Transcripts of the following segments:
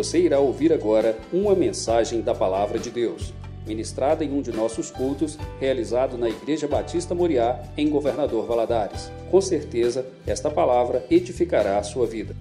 Você irá ouvir agora uma mensagem da Palavra de Deus, ministrada em um de nossos cultos, realizado na Igreja Batista Moriá, em Governador Valadares. Com certeza, esta palavra edificará a sua vida.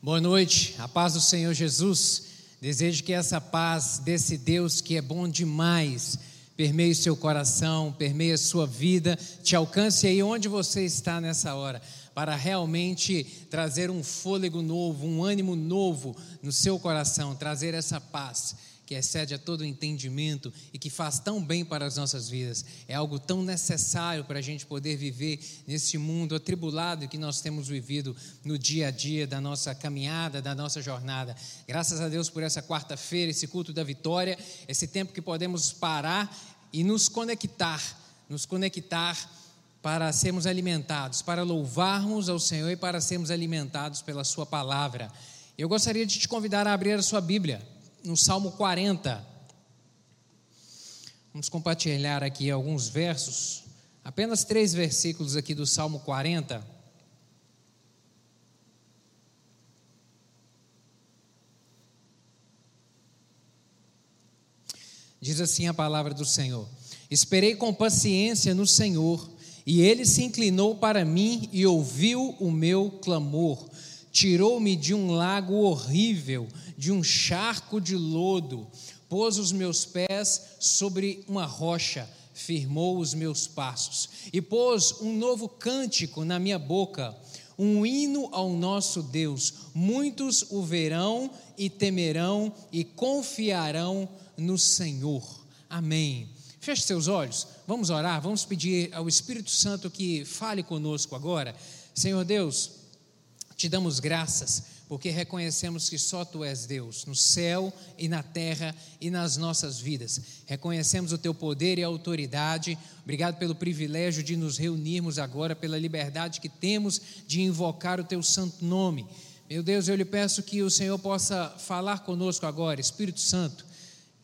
Boa noite, a paz do Senhor Jesus. Desejo que essa paz desse Deus que é bom demais permeie seu coração, permeie a sua vida, te alcance aí onde você está nessa hora, para realmente trazer um fôlego novo, um ânimo novo no seu coração, trazer essa paz que excede a todo entendimento e que faz tão bem para as nossas vidas. É algo tão necessário para a gente poder viver nesse mundo atribulado que nós temos vivido no dia a dia da nossa caminhada, da nossa jornada. Graças a Deus por essa quarta-feira, esse culto da vitória, esse tempo que podemos parar e nos conectar, nos conectar para sermos alimentados, para louvarmos ao Senhor e para sermos alimentados pela Sua palavra. Eu gostaria de te convidar a abrir a sua Bíblia no Salmo 40. Vamos compartilhar aqui alguns versos, apenas três versículos aqui do Salmo 40. Diz assim a palavra do Senhor: Esperei com paciência no Senhor, e ele se inclinou para mim e ouviu o meu clamor tirou-me de um lago horrível, de um charco de lodo, pôs os meus pés sobre uma rocha, firmou os meus passos, e pôs um novo cântico na minha boca, um hino ao nosso Deus. Muitos o verão e temerão e confiarão no Senhor. Amém. Feche seus olhos, vamos orar, vamos pedir ao Espírito Santo que fale conosco agora. Senhor Deus, te damos graças porque reconhecemos que só tu és Deus, no céu e na terra e nas nossas vidas. Reconhecemos o teu poder e autoridade. Obrigado pelo privilégio de nos reunirmos agora, pela liberdade que temos de invocar o teu santo nome. Meu Deus, eu lhe peço que o Senhor possa falar conosco agora, Espírito Santo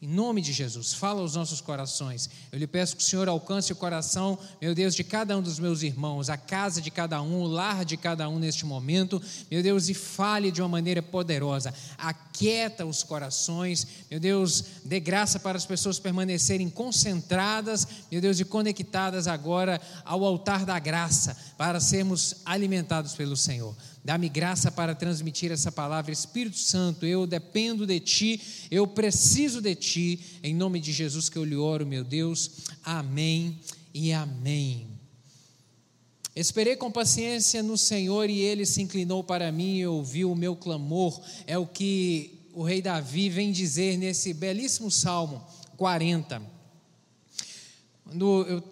em nome de Jesus, fala aos nossos corações. Eu lhe peço que o Senhor alcance o coração, meu Deus, de cada um dos meus irmãos, a casa de cada um, o lar de cada um neste momento, meu Deus, e fale de uma maneira poderosa. Aquieta os corações, meu Deus, dê graça para as pessoas permanecerem concentradas, meu Deus, e conectadas agora ao altar da graça, para sermos alimentados pelo Senhor. Dá-me graça para transmitir essa palavra, Espírito Santo. Eu dependo de Ti, eu preciso de Ti. Em nome de Jesus que eu lhe oro, meu Deus. Amém e amém. Esperei com paciência no Senhor e Ele se inclinou para mim e ouviu o meu clamor. É o que o rei Davi vem dizer nesse belíssimo Salmo 40. Quando eu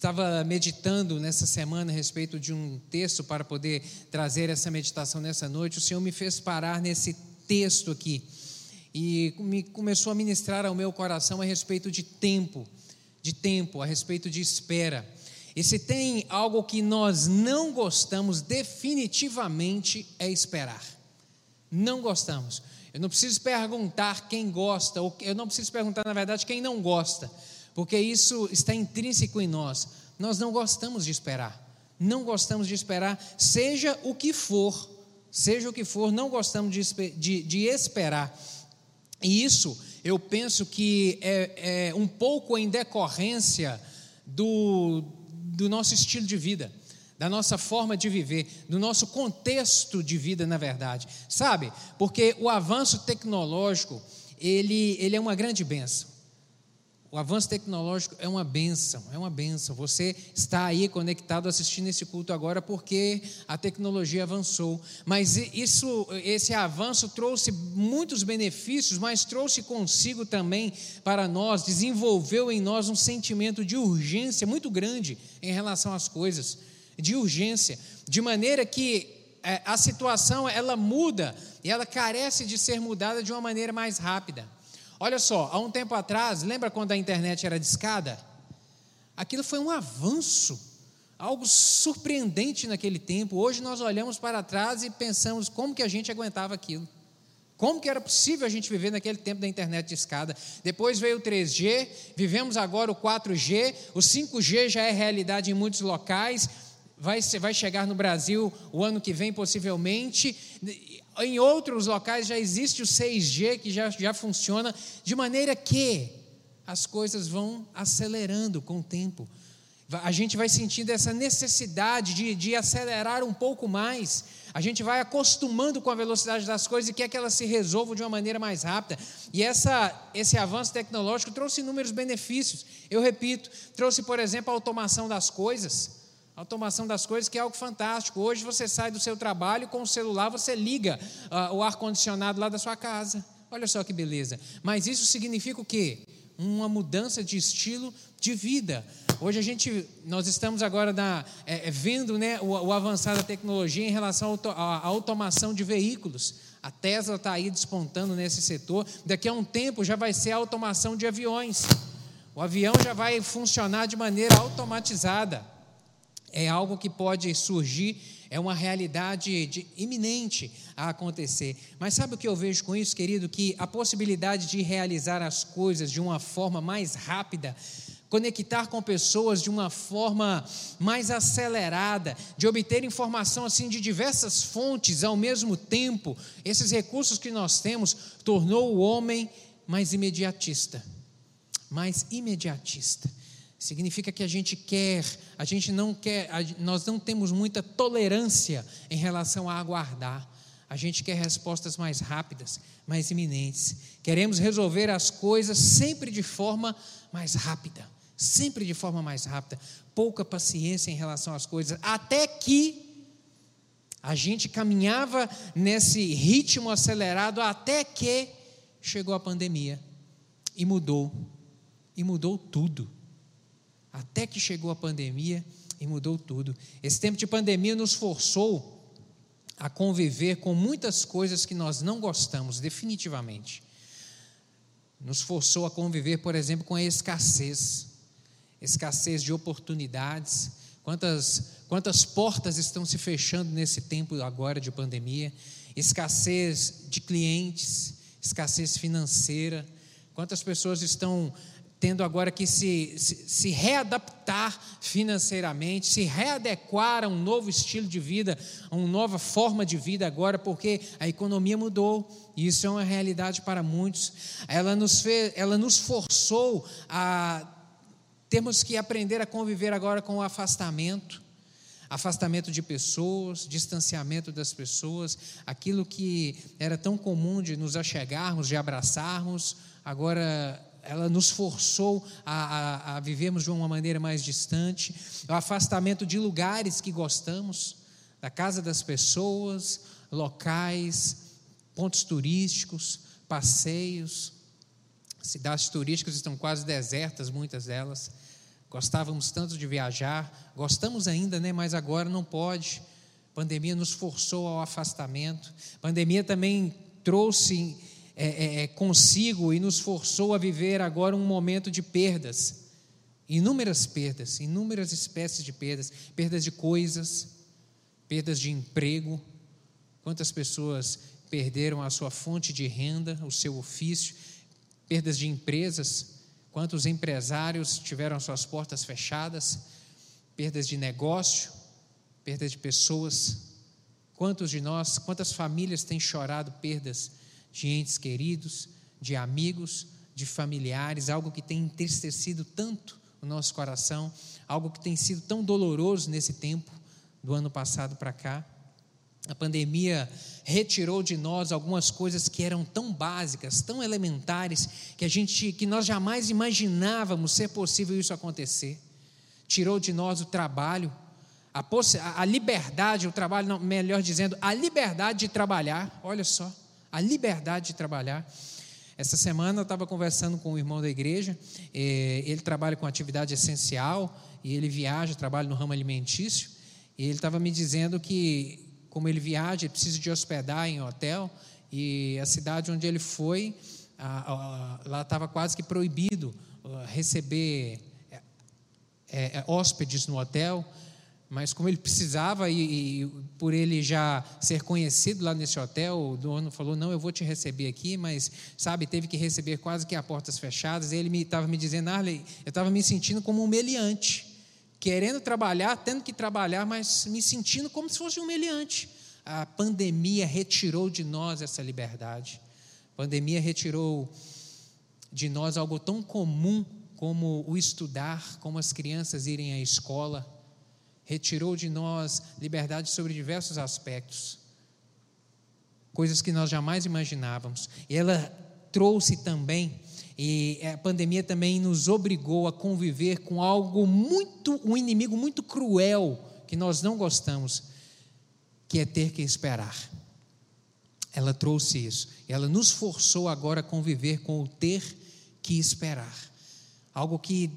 estava meditando nessa semana a respeito de um texto para poder trazer essa meditação nessa noite, o Senhor me fez parar nesse texto aqui e me começou a ministrar ao meu coração a respeito de tempo, de tempo, a respeito de espera. E se tem algo que nós não gostamos definitivamente é esperar. Não gostamos. Eu não preciso perguntar quem gosta, eu não preciso perguntar, na verdade, quem não gosta porque isso está intrínseco em nós. Nós não gostamos de esperar, não gostamos de esperar, seja o que for, seja o que for, não gostamos de, de, de esperar. E isso eu penso que é, é um pouco em decorrência do, do nosso estilo de vida da nossa forma de viver, do nosso contexto de vida, na verdade. Sabe? Porque o avanço tecnológico, ele, ele é uma grande benção. O avanço tecnológico é uma benção, é uma benção. Você está aí conectado assistindo esse culto agora porque a tecnologia avançou. Mas isso, esse avanço trouxe muitos benefícios, mas trouxe consigo também para nós, desenvolveu em nós um sentimento de urgência muito grande em relação às coisas, de urgência, de maneira que é, a situação ela muda e ela carece de ser mudada de uma maneira mais rápida. Olha só, há um tempo atrás, lembra quando a internet era discada? Aquilo foi um avanço, algo surpreendente naquele tempo. Hoje nós olhamos para trás e pensamos como que a gente aguentava aquilo. Como que era possível a gente viver naquele tempo da internet de escada? Depois veio o 3G, vivemos agora o 4G, o 5G já é realidade em muitos locais, vai, vai chegar no Brasil o ano que vem, possivelmente. Em outros locais já existe o 6G, que já, já funciona, de maneira que as coisas vão acelerando com o tempo. A gente vai sentindo essa necessidade de, de acelerar um pouco mais. A gente vai acostumando com a velocidade das coisas e quer que elas se resolvam de uma maneira mais rápida. E essa, esse avanço tecnológico trouxe inúmeros benefícios. Eu repito, trouxe, por exemplo, a automação das coisas. Automação das coisas, que é algo fantástico. Hoje você sai do seu trabalho com o celular, você liga uh, o ar-condicionado lá da sua casa. Olha só que beleza. Mas isso significa o quê? uma mudança de estilo de vida. Hoje a gente, nós estamos agora na, é, é vendo né, o, o avançar da tecnologia em relação à automação de veículos. A Tesla está aí despontando nesse setor. Daqui a um tempo já vai ser a automação de aviões. O avião já vai funcionar de maneira automatizada. É algo que pode surgir é uma realidade de, iminente a acontecer. Mas sabe o que eu vejo com isso, querido? Que a possibilidade de realizar as coisas de uma forma mais rápida, conectar com pessoas de uma forma mais acelerada, de obter informação assim de diversas fontes ao mesmo tempo, esses recursos que nós temos tornou o homem mais imediatista, mais imediatista. Significa que a gente quer, a gente não quer, nós não temos muita tolerância em relação a aguardar. A gente quer respostas mais rápidas, mais iminentes. Queremos resolver as coisas sempre de forma mais rápida, sempre de forma mais rápida. Pouca paciência em relação às coisas, até que a gente caminhava nesse ritmo acelerado até que chegou a pandemia e mudou, e mudou tudo. Até que chegou a pandemia e mudou tudo. Esse tempo de pandemia nos forçou a conviver com muitas coisas que nós não gostamos, definitivamente. Nos forçou a conviver, por exemplo, com a escassez escassez de oportunidades. Quantas, quantas portas estão se fechando nesse tempo agora de pandemia? Escassez de clientes, escassez financeira. Quantas pessoas estão tendo agora que se, se, se, readaptar financeiramente, se readequar a um novo estilo de vida, a uma nova forma de vida agora, porque a economia mudou, e isso é uma realidade para muitos. Ela nos, fez, ela nos forçou a termos que aprender a conviver agora com o afastamento. Afastamento de pessoas, distanciamento das pessoas, aquilo que era tão comum de nos achegarmos, de abraçarmos, agora ela nos forçou a, a, a, vivermos de uma maneira mais distante, o afastamento de lugares que gostamos, da casa das pessoas, locais, pontos turísticos, passeios. Cidades turísticas estão quase desertas, muitas delas. Gostávamos tanto de viajar, gostamos ainda, né? mas agora não pode. A pandemia nos forçou ao afastamento. A pandemia também trouxe é, é, é, consigo e nos forçou a viver agora um momento de perdas. Inúmeras perdas, inúmeras espécies de perdas, perdas de coisas, perdas de emprego. Quantas pessoas perderam a sua fonte de renda, o seu ofício, perdas de empresas, quantos empresários tiveram suas portas fechadas, perdas de negócio, perdas de pessoas. Quantos de nós, quantas famílias têm chorado perdas de entes queridos, de amigos, de familiares, algo que tem entristecido tanto o nosso coração, algo que tem sido tão doloroso nesse tempo, do ano passado para cá. A pandemia retirou de nós algumas coisas que eram tão básicas, tão elementares, que a gente, que nós jamais imaginávamos ser possível isso acontecer. Tirou de nós o trabalho, a, a liberdade, o trabalho, não, melhor dizendo, a liberdade de trabalhar. Olha só, a liberdade de trabalhar. Essa semana eu estava conversando com um irmão da igreja, eh, ele trabalha com atividade essencial e ele viaja, trabalha no ramo alimentício, e ele estava me dizendo que, como ele viaja, ele precisa de hospedar em hotel, e a cidade onde ele foi, lá estava quase que proibido receber é, é, hóspedes no hotel, mas como ele precisava e, e, por ele já ser conhecido lá nesse hotel, o dono falou: "Não, eu vou te receber aqui", mas sabe, teve que receber quase que a portas fechadas. E ele estava me, me, dizendo: "Arley, eu estava me sentindo como um meliante, querendo trabalhar, tendo que trabalhar, mas me sentindo como se fosse humilhante. A pandemia retirou de nós essa liberdade. A pandemia retirou de nós algo tão comum como o estudar, como as crianças irem à escola. Retirou de nós liberdade sobre diversos aspectos, coisas que nós jamais imaginávamos. E ela trouxe também e a pandemia também nos obrigou a conviver com algo muito, um inimigo muito cruel que nós não gostamos, que é ter que esperar. Ela trouxe isso. Ela nos forçou agora a conviver com o ter que esperar. Algo que,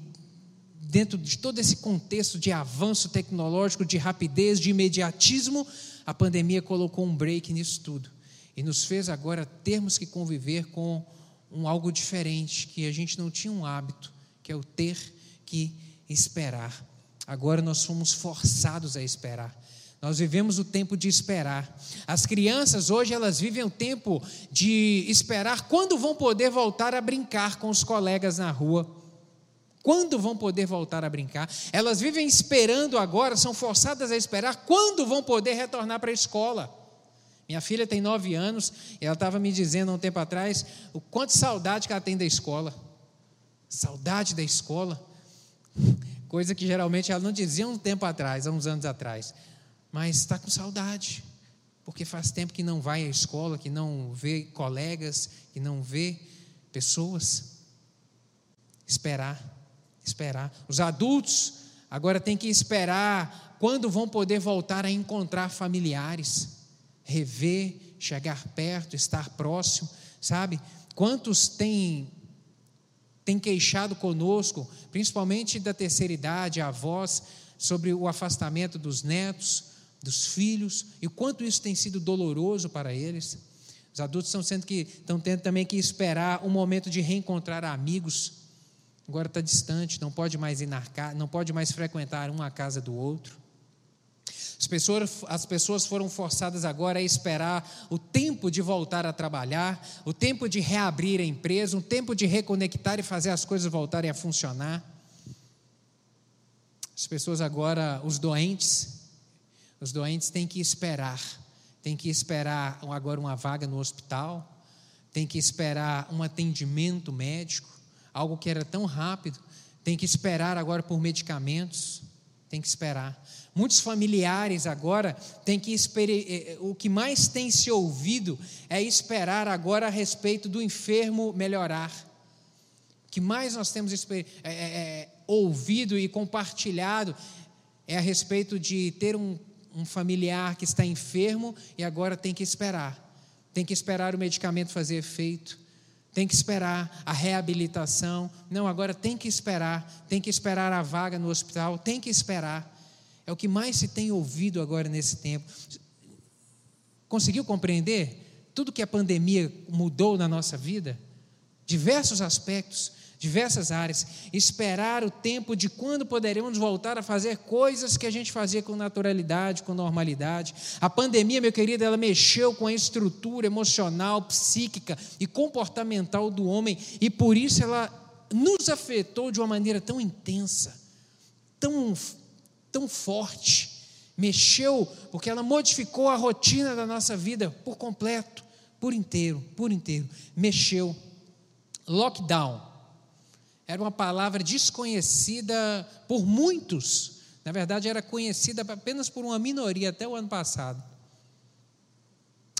dentro de todo esse contexto de avanço tecnológico, de rapidez, de imediatismo, a pandemia colocou um break nisso tudo. E nos fez agora termos que conviver com um algo diferente, que a gente não tinha um hábito, que é o ter que esperar. Agora nós fomos forçados a esperar. Nós vivemos o tempo de esperar. As crianças hoje elas vivem o tempo de esperar quando vão poder voltar a brincar com os colegas na rua. Quando vão poder voltar a brincar? Elas vivem esperando agora, são forçadas a esperar quando vão poder retornar para a escola. Minha filha tem nove anos e ela estava me dizendo há um tempo atrás o quanto saudade que ela tem da escola. Saudade da escola. Coisa que geralmente ela não dizia um tempo atrás, há uns anos atrás. Mas está com saudade, porque faz tempo que não vai à escola, que não vê colegas, que não vê pessoas. Esperar, esperar. Os adultos agora têm que esperar quando vão poder voltar a encontrar familiares rever, chegar perto, estar próximo, sabe? Quantos têm, têm queixado conosco, principalmente da terceira idade, avós, sobre o afastamento dos netos, dos filhos, e quanto isso tem sido doloroso para eles. Os adultos estão, sendo que, estão tendo também que esperar um momento de reencontrar amigos. Agora está distante, não pode mais ir na, não pode mais frequentar um a casa do outro. As pessoas, as pessoas foram forçadas agora a esperar o tempo de voltar a trabalhar, o tempo de reabrir a empresa, o tempo de reconectar e fazer as coisas voltarem a funcionar. As pessoas agora, os doentes, os doentes têm que esperar, têm que esperar agora uma vaga no hospital, têm que esperar um atendimento médico, algo que era tão rápido, tem que esperar agora por medicamentos, tem que esperar. Muitos familiares agora têm que esperar, eh, eh, o que mais tem se ouvido é esperar agora a respeito do enfermo melhorar. O que mais nós temos é, é, ouvido e compartilhado é a respeito de ter um, um familiar que está enfermo e agora tem que esperar. Tem que esperar o medicamento fazer efeito tem que esperar a reabilitação. Não, agora tem que esperar, tem que esperar a vaga no hospital, tem que esperar. É o que mais se tem ouvido agora nesse tempo. Conseguiu compreender tudo que a pandemia mudou na nossa vida? Diversos aspectos, diversas áreas. Esperar o tempo de quando poderemos voltar a fazer coisas que a gente fazia com naturalidade, com normalidade. A pandemia, meu querido, ela mexeu com a estrutura emocional, psíquica e comportamental do homem e por isso ela nos afetou de uma maneira tão intensa, tão tão forte, mexeu, porque ela modificou a rotina da nossa vida por completo, por inteiro, por inteiro. Mexeu. Lockdown era uma palavra desconhecida por muitos. Na verdade, era conhecida apenas por uma minoria até o ano passado.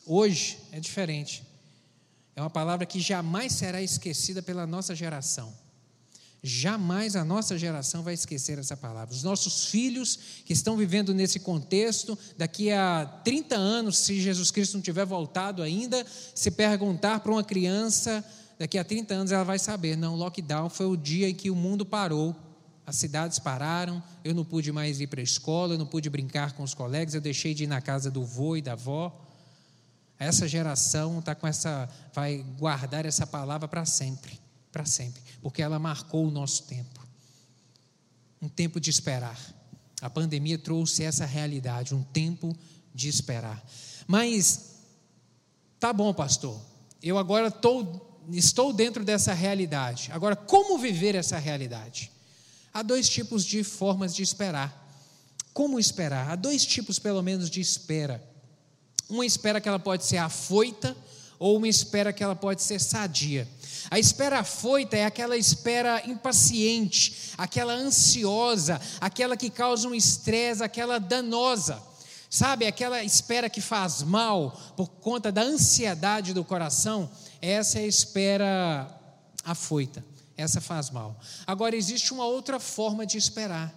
Hoje é diferente. É uma palavra que jamais será esquecida pela nossa geração. Jamais a nossa geração vai esquecer essa palavra. Os nossos filhos que estão vivendo nesse contexto, daqui a 30 anos, se Jesus Cristo não tiver voltado ainda, se perguntar para uma criança, daqui a 30 anos ela vai saber: não, lockdown foi o dia em que o mundo parou, as cidades pararam, eu não pude mais ir para a escola, eu não pude brincar com os colegas, eu deixei de ir na casa do vô e da avó. Essa geração tá com essa, vai guardar essa palavra para sempre, para sempre porque ela marcou o nosso tempo. Um tempo de esperar. A pandemia trouxe essa realidade, um tempo de esperar. Mas, tá bom, pastor, eu agora tô, estou dentro dessa realidade. Agora, como viver essa realidade? Há dois tipos de formas de esperar. Como esperar? Há dois tipos, pelo menos, de espera. Uma espera que ela pode ser afoita ou uma espera que ela pode ser sadia. A espera afoita é aquela espera impaciente, aquela ansiosa, aquela que causa um estresse, aquela danosa. Sabe, aquela espera que faz mal por conta da ansiedade do coração, essa é a espera afoita, essa faz mal. Agora, existe uma outra forma de esperar,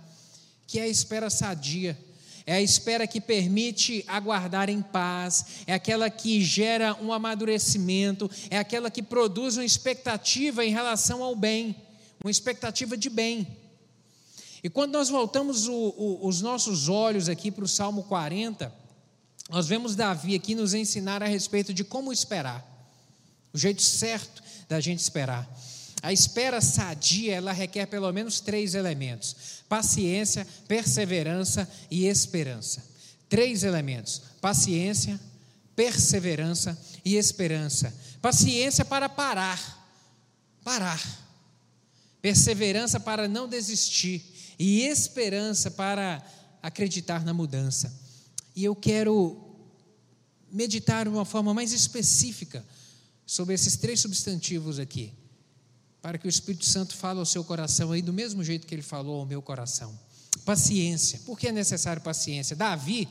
que é a espera sadia, é a espera que permite aguardar em paz, é aquela que gera um amadurecimento, é aquela que produz uma expectativa em relação ao bem, uma expectativa de bem. E quando nós voltamos o, o, os nossos olhos aqui para o Salmo 40, nós vemos Davi aqui nos ensinar a respeito de como esperar, o jeito certo da gente esperar. A espera sadia, ela requer pelo menos três elementos: paciência, perseverança e esperança. Três elementos: paciência, perseverança e esperança. Paciência para parar, parar. Perseverança para não desistir e esperança para acreditar na mudança. E eu quero meditar de uma forma mais específica sobre esses três substantivos aqui para que o Espírito Santo fale ao seu coração aí do mesmo jeito que ele falou ao meu coração. Paciência. Por que é necessário paciência? Davi,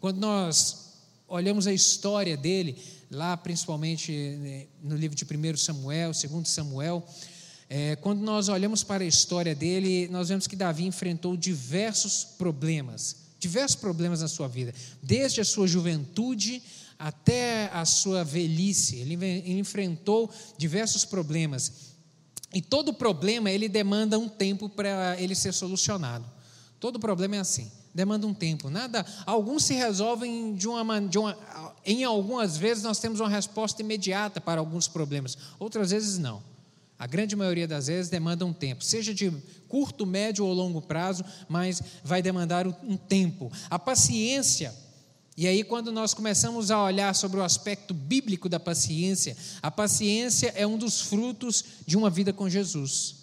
quando nós olhamos a história dele, lá principalmente né, no livro de 1 Samuel, 2 Samuel, é, quando nós olhamos para a história dele, nós vemos que Davi enfrentou diversos problemas, diversos problemas na sua vida, desde a sua juventude até a sua velhice. Ele, enfrentou diversos problemas. E todo problema ele demanda um tempo para ele ser solucionado. Todo problema é assim, demanda um tempo. Nada, alguns se resolvem de uma, de uma, em algumas vezes nós temos uma resposta imediata para alguns problemas, outras vezes não. A grande maioria das vezes demanda um tempo, seja de curto, médio ou longo prazo, mas vai demandar um tempo. A paciência e aí, quando nós começamos a olhar sobre o aspecto bíblico da paciência, a paciência é um dos frutos de uma vida com Jesus.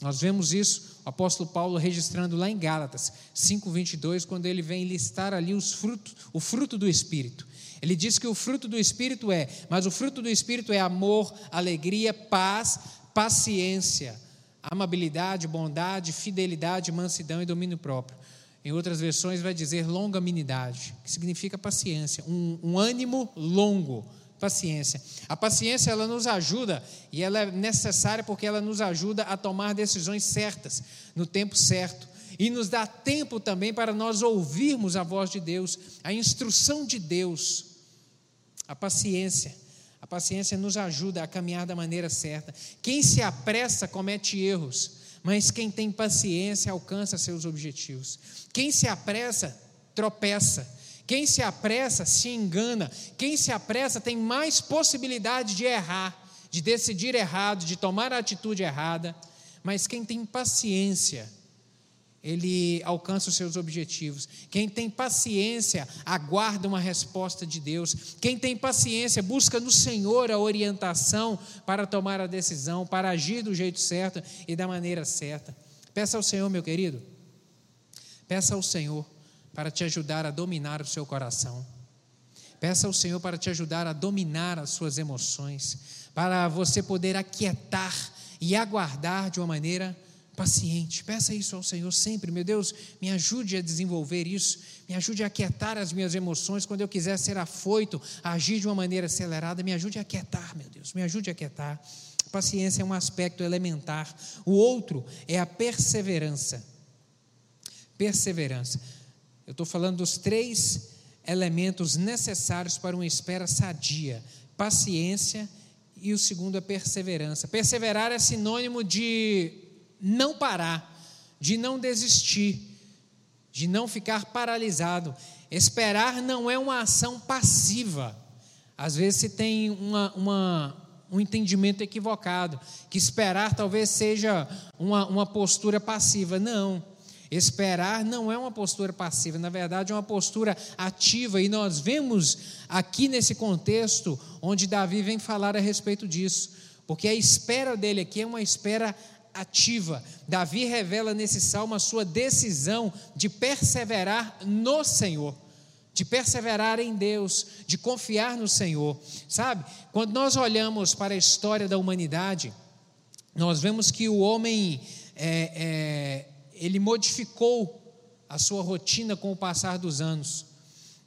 Nós vemos isso, o apóstolo Paulo registrando lá em Gálatas 5:22, quando ele vem listar ali os frutos, o fruto do espírito. Ele diz que o fruto do espírito é, mas o fruto do espírito é amor, alegria, paz, paciência, amabilidade, bondade, fidelidade, mansidão e domínio próprio. Em outras versões vai dizer longanimidade, que significa paciência, um, um, ânimo longo, paciência. A paciência ela nos ajuda e ela é necessária porque ela nos ajuda a tomar decisões certas no tempo certo e nos dá tempo também para nós ouvirmos a voz de Deus, a instrução de Deus. A paciência, a paciência nos ajuda a caminhar da maneira certa. Quem se apressa comete erros mas quem tem paciência alcança seus objetivos. Quem se apressa, tropeça. Quem se apressa, se engana. Quem se apressa tem mais possibilidade de errar, de decidir errado, de tomar a atitude errada. Mas quem tem paciência, ele alcança os seus objetivos. Quem tem paciência aguarda uma resposta de Deus. Quem tem paciência busca no Senhor a orientação para tomar a decisão, para agir do jeito certo e da maneira certa. Peça ao Senhor, meu querido. Peça ao Senhor para te ajudar a dominar o seu coração. Peça ao Senhor para te ajudar a dominar as suas emoções, para você poder aquietar e aguardar de uma maneira paciente. Peça isso ao Senhor sempre. Meu Deus, me ajude a desenvolver isso. Me ajude a aquietar as minhas emoções quando eu quiser ser afoito, agir de uma maneira acelerada. Me ajude a aquietar, meu Deus. Me ajude a aquietar. Paciência é um aspecto elementar. O outro é a perseverança. Perseverança. Eu estou falando dos três elementos necessários para uma espera sadia: paciência e o segundo é perseverança. Perseverar é sinônimo de não parar, de não desistir, de não ficar paralisado. Esperar não é uma ação passiva. Às vezes se tem uma, uma, um entendimento equivocado, que esperar talvez seja uma, uma postura passiva. Não. Esperar não é uma postura passiva, na verdade é uma postura ativa, e nós vemos aqui nesse contexto onde Davi vem falar a respeito disso, porque a espera dele aqui é uma espera ativa. Davi revela nesse salmo a sua decisão de perseverar no Senhor, de perseverar em Deus, de confiar no Senhor. Sabe, quando nós olhamos para a história da humanidade, nós vemos que o homem é, é, ele modificou a sua rotina com o passar dos anos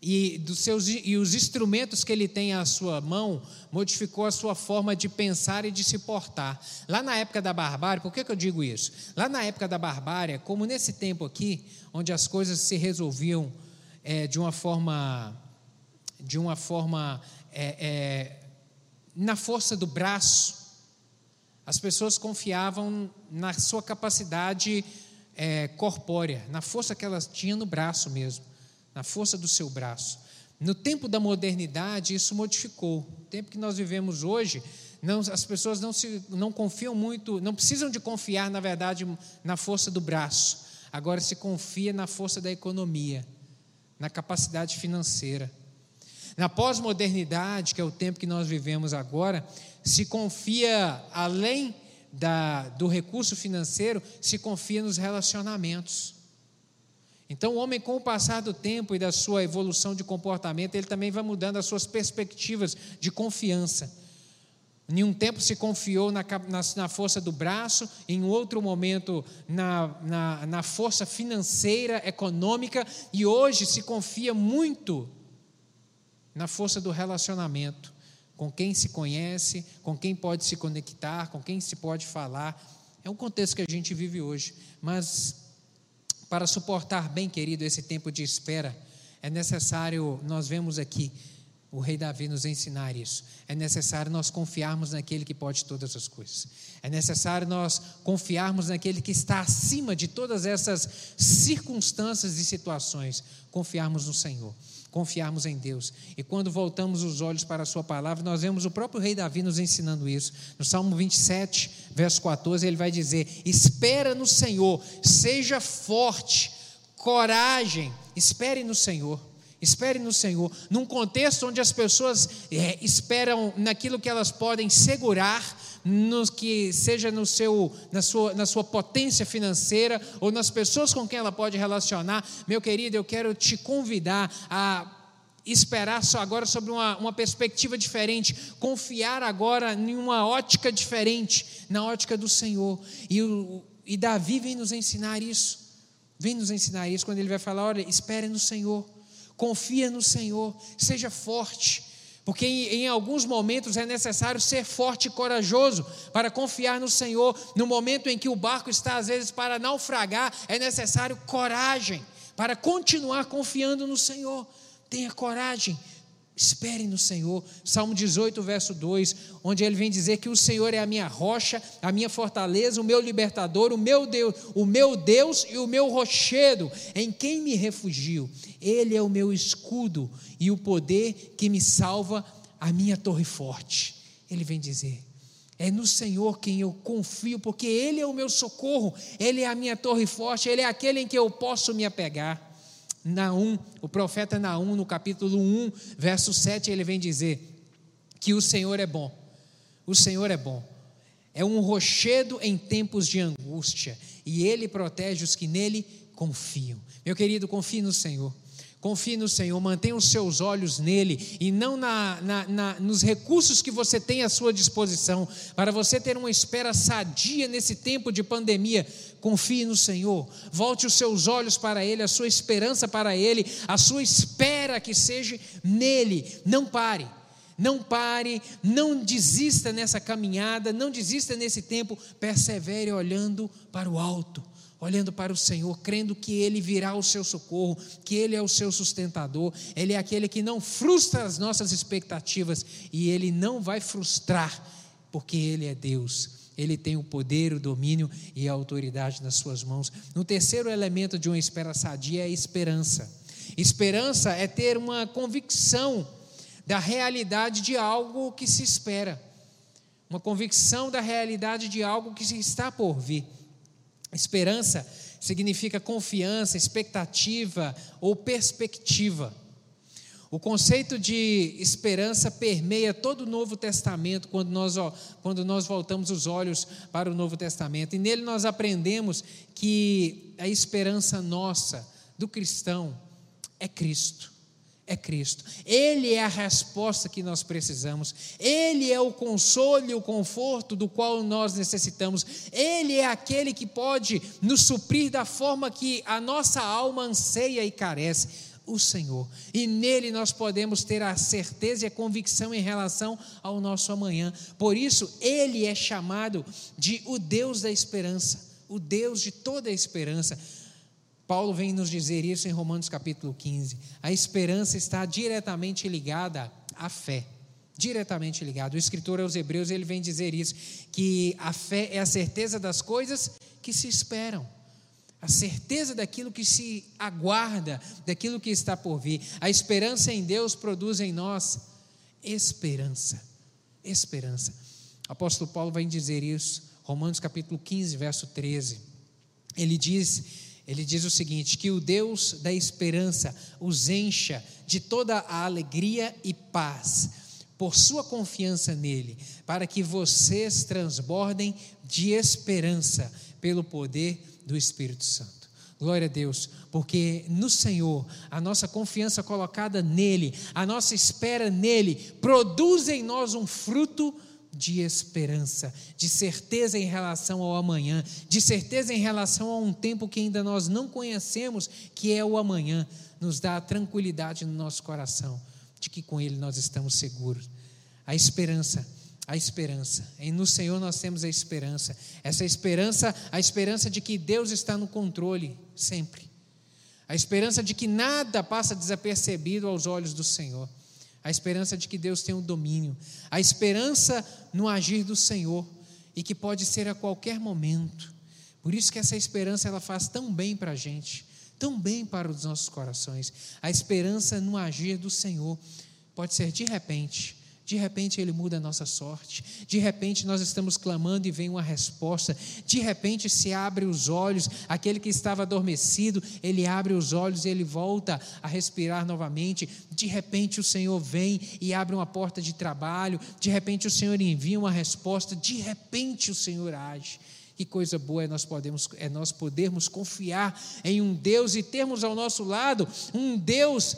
e, dos seus, e os instrumentos que ele tem à sua mão modificou a sua forma de pensar e de se portar. Lá na época da barbárie, por que, que eu digo isso? Lá na época da barbárie, como nesse tempo aqui, onde as coisas se resolviam é, de uma forma, de uma forma é, é, na força do braço, as pessoas confiavam na sua capacidade é, corpórea, na força que elas tinham no braço mesmo na força do seu braço. No tempo da modernidade, isso modificou. No tempo que nós vivemos hoje, não, as pessoas não, se, não confiam muito, não precisam de confiar, na verdade, na força do braço. Agora se confia na força da economia, na capacidade financeira. Na pós-modernidade, que é o tempo que nós vivemos agora, se confia, além da, do recurso financeiro, se confia nos relacionamentos. Então, o homem, com o passar do tempo e da sua evolução de comportamento, ele também vai mudando as suas perspectivas de confiança. Em um tempo se confiou na, na, na força do braço, em outro momento na, na, na força financeira, econômica, e hoje se confia muito na força do relacionamento, com quem se conhece, com quem pode se conectar, com quem se pode falar. É um contexto que a gente vive hoje, mas para suportar bem, querido, esse tempo de espera, é necessário, nós vemos aqui o rei Davi nos ensinar isso. É necessário nós confiarmos naquele que pode todas as coisas. É necessário nós confiarmos naquele que está acima de todas essas circunstâncias e situações. Confiarmos no Senhor confiarmos em Deus. E quando voltamos os olhos para a Sua palavra, nós vemos o próprio rei Davi nos ensinando isso. No Salmo 27, verso 14, ele vai dizer: Espera no Senhor, seja forte, coragem, espere no Senhor. Espere no Senhor, num contexto onde as pessoas é, esperam naquilo que elas podem segurar, no que seja no seu, na, sua, na sua potência financeira ou nas pessoas com quem ela pode relacionar. Meu querido, eu quero te convidar a esperar só agora sobre uma, uma perspectiva diferente, confiar agora em uma ótica diferente, na ótica do Senhor. E, o, e Davi vem nos ensinar isso. Vem nos ensinar isso quando ele vai falar: olha, espere no Senhor, confia no Senhor, seja forte porque em, em, alguns momentos é necessário ser forte e corajoso para confiar no Senhor. No momento em que o barco está, às vezes, para naufragar, é necessário coragem para continuar confiando no Senhor. Tenha coragem, Espere no Senhor. Salmo 18, verso 2, onde ele vem dizer que o Senhor é a minha rocha, a minha fortaleza, o meu libertador, o meu Deus, o meu Deus e o meu rochedo, em quem me refugio. Ele é o meu escudo e o poder que me salva, a minha torre forte. Ele vem dizer: é no Senhor quem eu confio, porque Ele é o meu socorro, Ele é a minha torre forte, Ele é aquele em que eu posso me apegar. Naum, o profeta Naum, no capítulo 1, verso 7, ele vem dizer que o Senhor é bom. O Senhor é bom. É um rochedo em tempos de angústia, e ele protege os que nele confiam. Meu querido, confie no Senhor. Confie no Senhor, mantenha os seus olhos nele e não na, na, na, nos recursos que você tem à sua disposição, para você ter uma espera sadia nesse tempo de pandemia. Confie no Senhor, volte os seus olhos para Ele, a sua esperança para Ele, a sua espera que seja nele. Não pare, não pare, não desista nessa caminhada, não desista nesse tempo, persevere olhando para o alto olhando para o Senhor, crendo que Ele virá ao seu socorro, que Ele é o seu sustentador, Ele é aquele que não frustra as nossas expectativas e Ele não vai frustrar, porque Ele é Deus. Ele tem o poder, o domínio e a autoridade nas suas mãos. No terceiro elemento de uma espera sadia é a esperança. Esperança é ter uma convicção da realidade de algo que se espera, uma convicção da realidade de algo que se está por vir. Esperança significa confiança, expectativa ou perspectiva. O conceito de esperança permeia todo o Novo Testamento quando nós, quando nós voltamos os olhos para o Novo Testamento. E nele nós aprendemos que a esperança nossa, do cristão, é Cristo. É Cristo. Ele é a resposta que nós precisamos. Ele é o consolo e o conforto do qual nós necessitamos. Ele é aquele que pode nos suprir da forma que a nossa alma anseia e carece o Senhor. E nele nós podemos ter a certeza e a convicção em relação ao nosso amanhã. Por isso, ele é chamado de o Deus da esperança, o Deus de toda a esperança. Paulo vem nos dizer isso em Romanos capítulo 15. A esperança está diretamente ligada à fé. Diretamente ligado. O escritor aos Hebreus ele vem dizer isso, que a fé é a certeza das coisas que se esperam a certeza daquilo que se aguarda, daquilo que está por vir. A esperança em Deus produz em nós esperança. Esperança. O apóstolo Paulo vai dizer isso, Romanos capítulo 15, verso 13. Ele diz, ele diz o seguinte: que o Deus da esperança os encha de toda a alegria e paz por sua confiança nele, para que vocês transbordem de esperança pelo poder do Espírito Santo. Glória a Deus, porque no Senhor, a nossa confiança colocada nele, a nossa espera nele, produz em nós um fruto de esperança, de certeza em relação ao amanhã, de certeza em relação a um tempo que ainda nós não conhecemos, que é o amanhã, nos dá tranquilidade no nosso coração, de que com ele nós estamos seguros. A esperança a esperança. E no Senhor nós temos a esperança. Essa esperança, a esperança de que Deus está no controle sempre. A esperança de que nada passa desapercebido aos olhos do Senhor. A esperança de que Deus tem o domínio. A esperança no agir do Senhor e que pode ser a qualquer momento. Por isso que essa esperança ela faz tão bem para a gente, tão bem para os nossos corações. A esperança no agir do Senhor pode ser de repente de repente ele muda a nossa sorte. De repente nós estamos clamando e vem uma resposta. De repente se abre os olhos, aquele que estava adormecido, ele abre os olhos e ele volta a respirar novamente. De repente o Senhor vem e abre uma porta de trabalho. De repente o Senhor envia uma resposta. De repente o Senhor age. Que coisa boa é nós, podemos, é nós podermos confiar em um Deus e termos ao nosso lado um Deus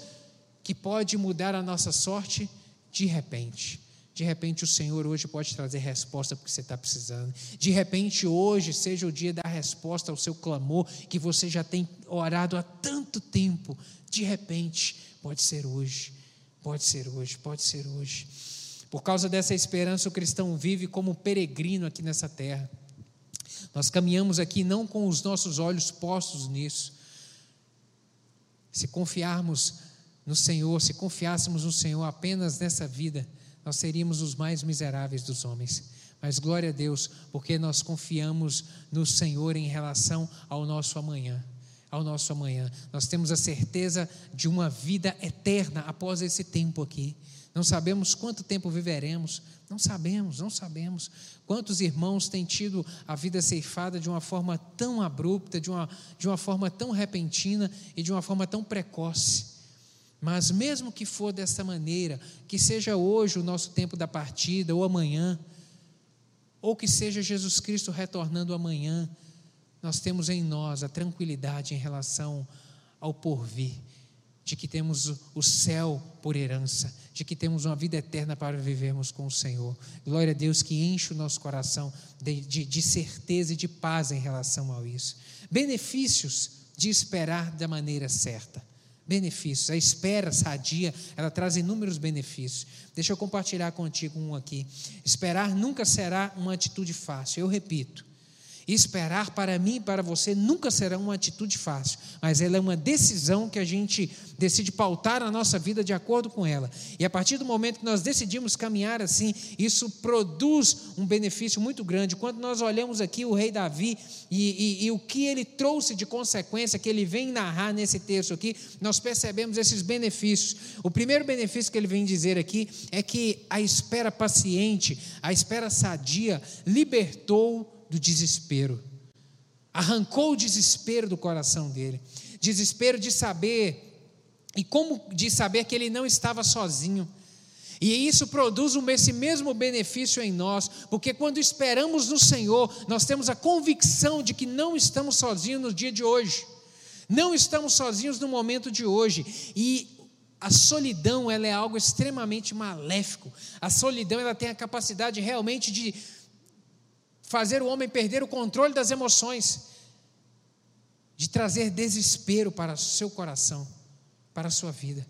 que pode mudar a nossa sorte de repente. De repente o Senhor hoje pode trazer resposta porque você está precisando. De repente hoje seja o dia da resposta ao seu clamor que você já tem orado há tanto tempo. De repente pode ser hoje, pode ser hoje, pode ser hoje. Por causa dessa esperança o cristão vive como peregrino aqui nessa terra. Nós caminhamos aqui não com os nossos olhos postos nisso. Se confiarmos no Senhor, se confiássemos no Senhor apenas nessa vida, nós seríamos os mais miseráveis dos homens. Mas glória a Deus, porque nós confiamos no Senhor em relação ao nosso amanhã. Ao nosso amanhã. Nós temos a certeza de uma vida eterna após esse tempo aqui. Não sabemos quanto tempo viveremos, não sabemos, não sabemos. Quantos irmãos têm tido a vida ceifada de uma forma tão abrupta, de uma, de uma forma tão repentina e de uma forma tão precoce. Mas mesmo que for dessa maneira, que seja hoje o nosso tempo da partida, ou amanhã, ou que seja Jesus Cristo retornando amanhã, nós temos em nós a tranquilidade em relação ao porvir, de que temos o céu por herança, de que temos uma vida eterna para vivermos com o Senhor. Glória a Deus que enche o nosso coração de, de, de certeza e de paz em relação a isso. Benefícios de esperar da maneira certa benefícios. A espera sadia, ela traz inúmeros benefícios. Deixa eu compartilhar contigo um aqui. Esperar nunca será uma atitude fácil. Eu repito, esperar para mim e para você nunca será uma atitude fácil, mas ela é uma decisão que a gente decide pautar a nossa vida de acordo com ela. E a partir do momento que nós decidimos caminhar assim, isso produz um benefício muito grande. Quando nós olhamos aqui o rei Davi e, e, e o que ele trouxe de consequência, que ele vem narrar nesse texto aqui, nós percebemos esses benefícios. O primeiro benefício que ele vem dizer aqui é que a espera paciente, a espera sadia, libertou do desespero. Arrancou o desespero do coração dele. Desespero de saber E como de saber que ele não estava sozinho. E isso produz esse mesmo benefício em nós, porque quando esperamos no Senhor, nós temos a convicção de que não estamos sozinhos no dia de hoje, não estamos sozinhos no momento de hoje, e a solidão ela é algo extremamente maléfico. A solidão ela tem a capacidade realmente de fazer o homem perder o controle das emoções, de trazer desespero para o seu coração, para a sua vida.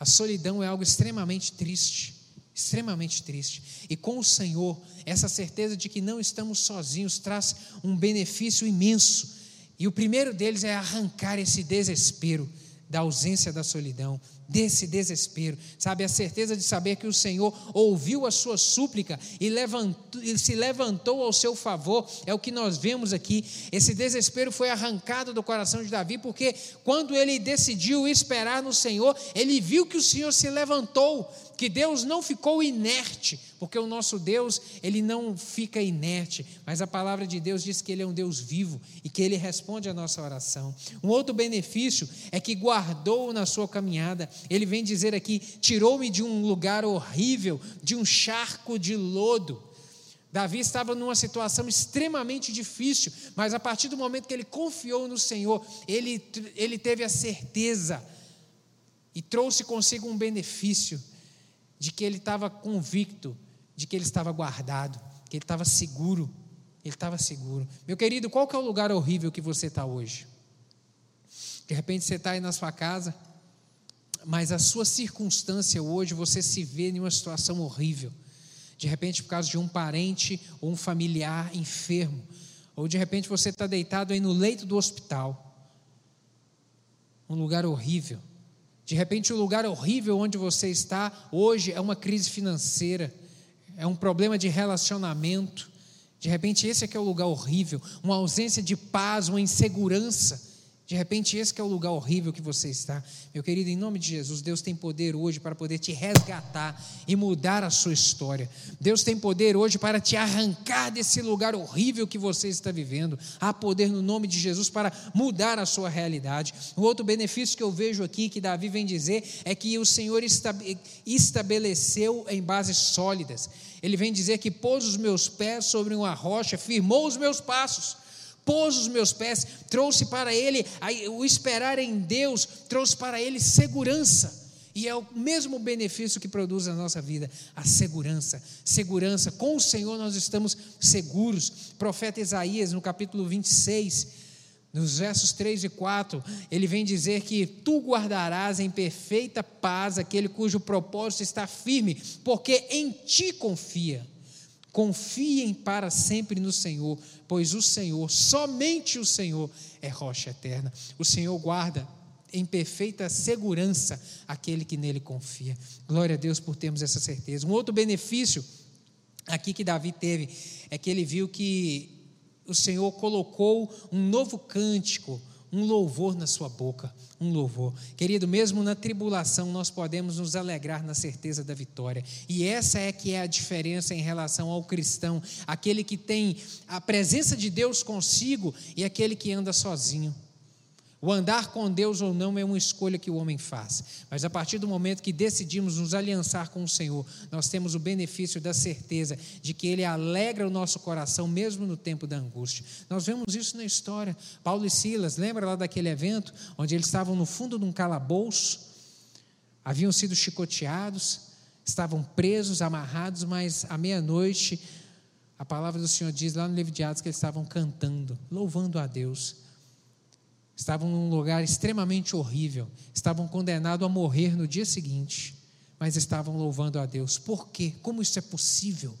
A solidão é algo extremamente triste, extremamente triste. E com o Senhor, essa certeza de que não estamos sozinhos traz um benefício imenso. E o primeiro deles é arrancar esse desespero da ausência da solidão, desse desespero, sabe? A certeza de saber que o Senhor ouviu a sua súplica e levantou, ele se levantou ao seu favor, é o que nós vemos aqui. Esse desespero foi arrancado do coração de Davi, porque quando ele decidiu esperar no Senhor, ele viu que o Senhor se levantou que Deus não ficou inerte, porque o nosso Deus, ele não fica inerte, mas a palavra de Deus diz que ele é um Deus vivo e que ele responde à nossa oração. Um outro benefício é que guardou na sua caminhada. Ele vem dizer aqui: tirou-me de um lugar horrível, de um charco de lodo. Davi estava numa situação extremamente difícil, mas a partir do momento que ele confiou no Senhor, ele, ele teve a certeza e trouxe consigo um benefício de que ele estava convicto, de que ele estava guardado, que ele estava seguro. Ele estava seguro. Meu querido, qual que é o lugar horrível que você está hoje? De repente você está aí na sua casa, mas a sua circunstância hoje, você se vê em uma situação horrível. De repente, por causa de um parente ou um familiar enfermo. Ou de repente você está deitado aí no leito do hospital. Um lugar horrível. De repente, o lugar horrível onde você está hoje é uma crise financeira, é um problema de relacionamento. De repente, esse é que é o lugar horrível, uma ausência de paz, uma insegurança. De repente, esse é o lugar horrível que você está. Meu querido, em nome de Jesus, Deus tem poder hoje para poder te resgatar e mudar a sua história. Deus tem poder hoje para te arrancar desse lugar horrível que você está vivendo. Há poder no nome de Jesus para mudar a sua realidade. O outro benefício que eu vejo aqui, que Davi vem dizer, é que o Senhor estabeleceu em bases sólidas. Ele vem dizer que pôs os meus pés sobre uma rocha, firmou os meus passos pôs os meus pés, trouxe para ele o esperar em Deus, trouxe para ele segurança. E é o mesmo benefício que produz na nossa vida, a segurança. Segurança, com o Senhor nós estamos seguros. Profeta Isaías, no capítulo 26, nos versos 3 e 4, ele vem dizer que tu guardarás em perfeita paz aquele cujo propósito está firme, porque em ti confia. Confiem para sempre no Senhor, pois o Senhor, somente o Senhor, é rocha eterna. O Senhor guarda em perfeita segurança aquele que nele confia. Glória a Deus por termos essa certeza. Um outro benefício aqui que Davi teve é que ele viu que o Senhor colocou um novo cântico um louvor na sua boca, um louvor. Querido, mesmo na tribulação nós podemos nos alegrar na certeza da vitória. E essa é que é a diferença em relação ao cristão, aquele que tem a presença de Deus consigo e aquele que anda sozinho. O andar com Deus ou não é uma escolha que o homem faz, mas a partir do momento que decidimos nos aliançar com o Senhor, nós temos o benefício da certeza de que Ele alegra o nosso coração, mesmo no tempo da angústia. Nós vemos isso na história. Paulo e Silas, lembra lá daquele evento onde eles estavam no fundo de um calabouço, haviam sido chicoteados, estavam presos, amarrados, mas à meia-noite, a palavra do Senhor diz lá no livro de Atos que eles estavam cantando, louvando a Deus estavam num lugar extremamente horrível, estavam condenados a morrer no dia seguinte, mas estavam louvando a Deus. Por quê? Como isso é possível?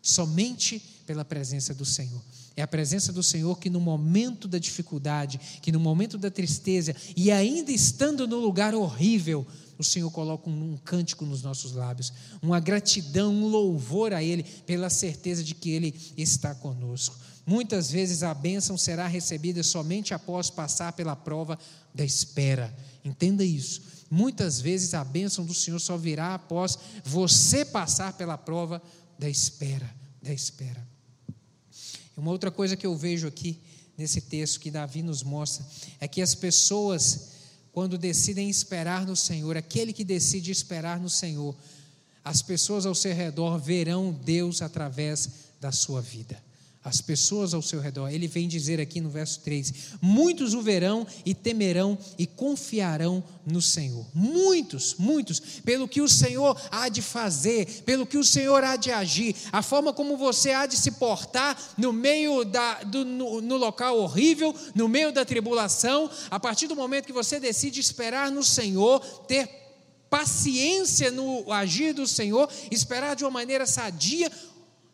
Somente pela presença do Senhor. É a presença do Senhor que no momento da dificuldade, que no momento da tristeza, e ainda estando no lugar horrível, o Senhor coloca um, um, cântico nos nossos lábios, uma gratidão, um louvor a Ele, pela certeza de que Ele está conosco. Muitas vezes a bênção será recebida somente após passar pela prova da espera. Entenda isso. Muitas vezes a bênção do Senhor só virá após você passar pela prova da espera, da espera. Uma outra coisa que eu vejo aqui nesse texto que Davi nos mostra é que as pessoas quando decidem esperar no Senhor, aquele que decide esperar no Senhor, as pessoas ao seu redor verão Deus através da sua vida as pessoas ao seu redor. Ele vem dizer aqui no verso 3: Muitos o verão e temerão e confiarão no Senhor. Muitos, muitos, pelo que o Senhor há de fazer, pelo que o Senhor há de agir, a forma como você há de se portar no meio da, do, no, no local horrível, no meio da tribulação, a partir do momento que você decide esperar no Senhor, ter paciência no agir do Senhor, esperar de uma maneira sadia,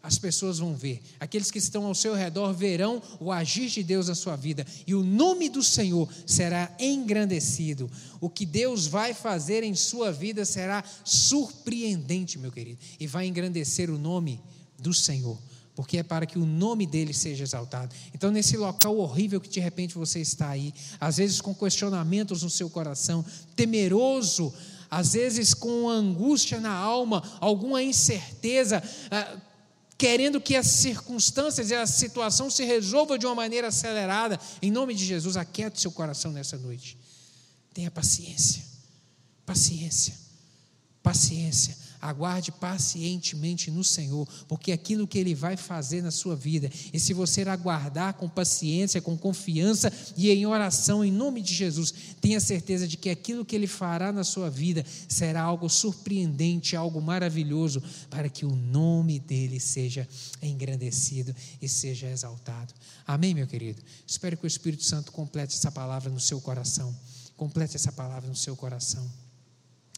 as pessoas vão ver, aqueles que estão ao seu redor verão o agir de Deus na sua vida, e o nome do Senhor será engrandecido. O que Deus vai fazer em sua vida será surpreendente, meu querido, e vai engrandecer o nome do Senhor, porque é para que o nome dele seja exaltado. Então, nesse local horrível que de repente você está aí, às vezes com questionamentos no seu coração, temeroso, às vezes com angústia na alma, alguma incerteza, ah, querendo que as circunstâncias e a situação se resolva de uma maneira acelerada. Em nome de Jesus, aquiete seu coração nessa noite. Tenha paciência. Paciência. Paciência aguarde pacientemente no Senhor, porque aquilo que Ele vai fazer na sua vida, e se você aguardar com paciência, com confiança e em oração, em nome de Jesus, tenha certeza de que aquilo que Ele fará na sua vida será algo surpreendente, algo maravilhoso, para que o nome dEle seja engrandecido e seja exaltado. Amém, meu querido? Espero que o Espírito Santo complete essa palavra no seu coração. Complete essa palavra no seu coração.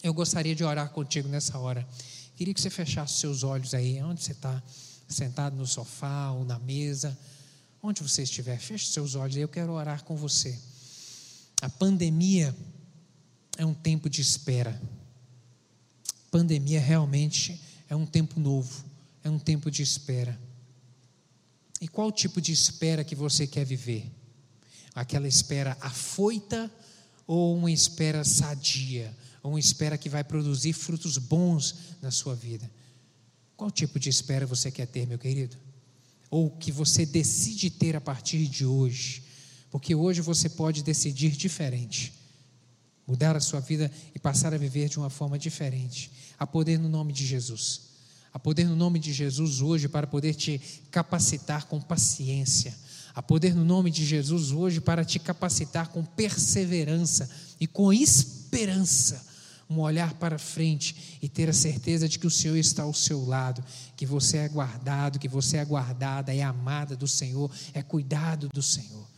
Eu gostaria de orar contigo nessa hora. Queria que você fechasse seus olhos aí, onde você está, sentado no sofá ou na mesa, onde você estiver, feche seus olhos aí, eu quero orar com você. A pandemia é um tempo de espera. Pandemia realmente é um tempo novo, é um tempo de espera. E qual tipo de espera que você quer viver? Aquela espera afoita ou uma espera sadia? Ou uma espera que vai produzir frutos bons na sua vida. Qual tipo de espera você quer ter, meu querido? Ou que você decide ter a partir de hoje? Porque hoje você pode decidir diferente, mudar a sua vida e passar a viver de uma forma diferente. Há poder no nome de Jesus. Há poder no nome de Jesus hoje para poder te capacitar com paciência. Há poder no nome de Jesus hoje para te capacitar com perseverança e com esperança um olhar para frente e ter a certeza de que o Senhor está ao seu lado, que você é guardado, que você é guardada, é amada do Senhor, é cuidado do Senhor.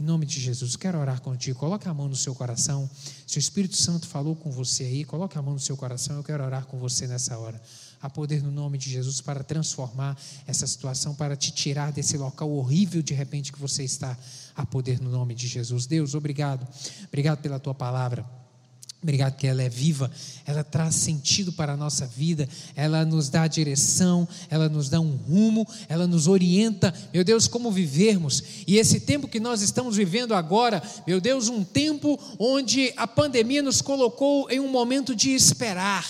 Em nome de Jesus, quero orar contigo. Coloque a mão no seu coração. Se o Espírito Santo falou com você aí, coloque a mão no seu coração. Eu quero orar com você nessa hora. Há poder no nome de Jesus para transformar essa situação, para te tirar desse local horrível de repente que você está. Há poder no nome de Jesus. Deus, obrigado. Obrigado pela tua palavra. Obrigado que ela é viva, ela traz sentido para a nossa vida, ela nos dá direção, ela nos dá um rumo, ela nos orienta, meu Deus, como vivermos. E esse tempo que nós estamos vivendo agora, meu Deus, um tempo onde a pandemia nos colocou em um momento de esperar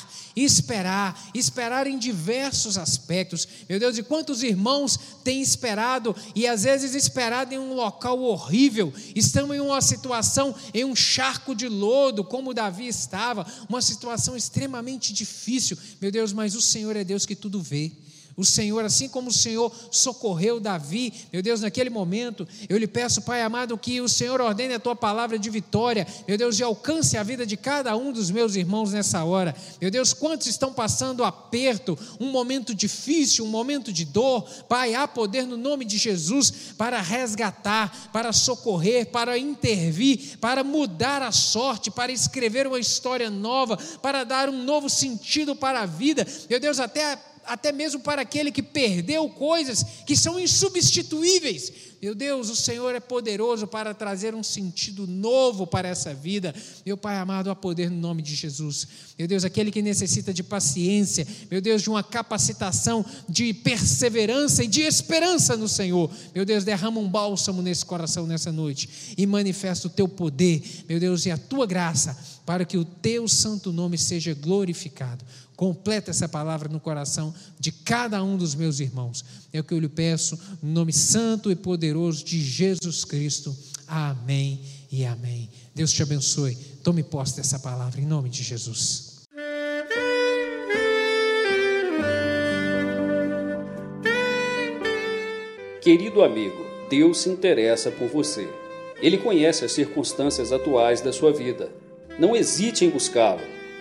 esperar, esperar em diversos aspectos. Meu Deus, e quantos irmãos têm esperado e às vezes esperado em um local horrível, estão em uma situação, em um charco de lodo, como Davi estava, uma situação extremamente difícil. Meu Deus, mas o Senhor é Deus que tudo vê. O Senhor, assim como o Senhor socorreu Davi, meu Deus, naquele momento, eu lhe peço, Pai amado, que o Senhor ordene a tua palavra de vitória, meu Deus, e alcance a vida de cada um dos meus irmãos nessa hora. Meu Deus, quantos estão passando aperto, um momento difícil, um momento de dor, Pai, há poder no nome de Jesus para resgatar, para socorrer, para intervir, para mudar a sorte, para escrever uma história nova, para dar um novo sentido para a vida. Meu Deus, até até mesmo para aquele que perdeu coisas que são insubstituíveis. Meu Deus, o Senhor é poderoso para trazer um sentido novo para essa vida. Meu Pai amado, a poder no nome de Jesus. Meu Deus, aquele que necessita de paciência, meu Deus, de uma capacitação, de perseverança e de esperança no Senhor. Meu Deus, derrama um bálsamo nesse coração nessa noite e manifesta o teu poder, meu Deus, e a tua graça para que o teu santo nome seja glorificado. Completa essa palavra no coração de cada um dos meus irmãos. É o que eu lhe peço, no nome santo e poderoso de Jesus Cristo. Amém e amém. Deus te abençoe. Tome posse dessa palavra em nome de Jesus. Querido amigo, Deus se interessa por você. Ele conhece as circunstâncias atuais da sua vida. Não hesite em buscá-lo.